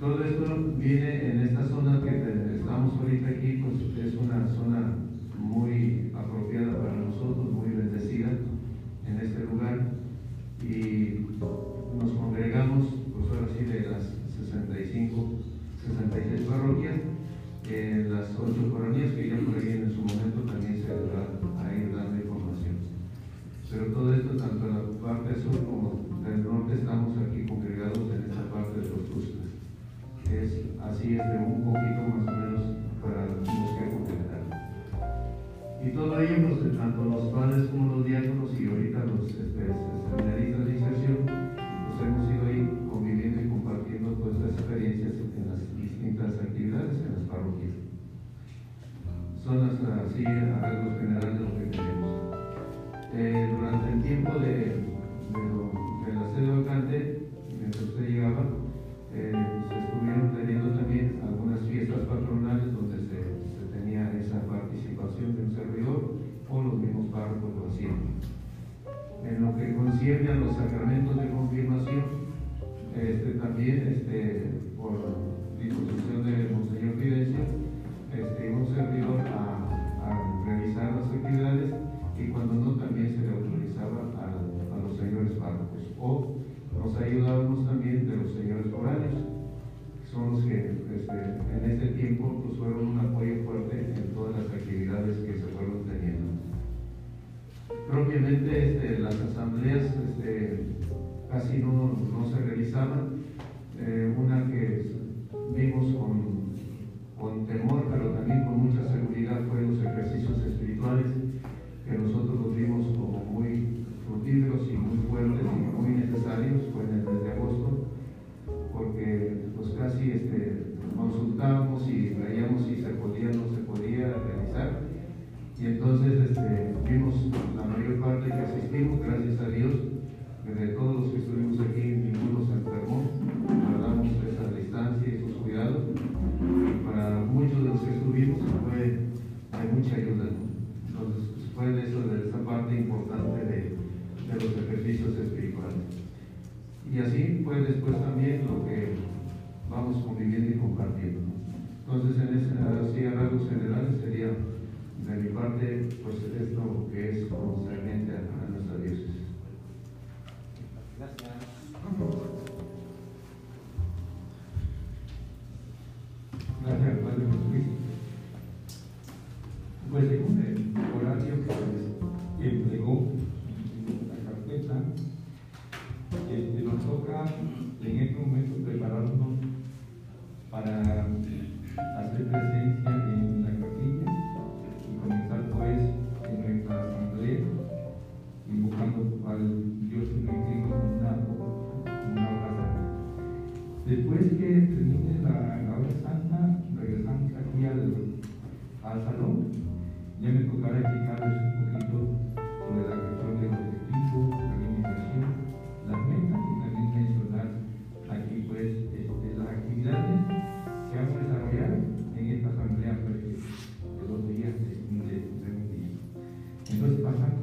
Todo esto viene en esta zona que estamos ahorita aquí, pues es una zona muy apropiada para nosotros, así, es de un poquito más o menos para los que congregar. Y todo ello, pues, tanto los padres como los diáconos y ahorita los este, seminaristas de inserción, pues hemos ido ahí conviviendo y compartiendo todas estas experiencias en las distintas actividades en las parroquias. Son así arreglos generales lo que tenemos. Eh, durante el tiempo de la sede vacante, En lo que concierne a los sacramentos de confirmación, este, también este, por disposición de Monseñor Fidencio, este, un servidor a, a, realizar las actividades y cuando no también se le autorizaba a, los señores párrocos. O nos ayudábamos también de los señores horarios, Propiamente este, las asambleas este, casi no, no, se realizaban, eh, una que vimos con, con temor, pero también con mucha seguridad, fue los ejercicios espirituales, que nosotros los vimos como muy fructíferos y muy fuertes y muy necesarios, fue en el mes de agosto, porque pues casi este, consultábamos y veíamos si se podía o no se podía realizar. Y entonces este, mucha ayuda. Entonces fue de, eso, de esa parte importante de, de los ejercicios espirituales. Y así fue después también lo que vamos conviviendo y compartiendo. Entonces, en ese, así a rasgos generales sería de mi parte, pues esto Después que termine la, la hora santa, regresamos aquí al, al salón. Ya me tocará explicarles un poquito sobre la cuestión de los objetivos, la alimentación, las metas y también mencionar aquí pues este, las actividades que vamos a desarrollar en esta asamblea pues, de dos días de, de, día. Entonces pasamos